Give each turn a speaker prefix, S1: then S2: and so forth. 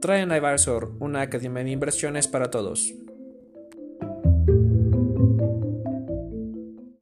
S1: Traen a Advisor, una academia de inversiones para todos.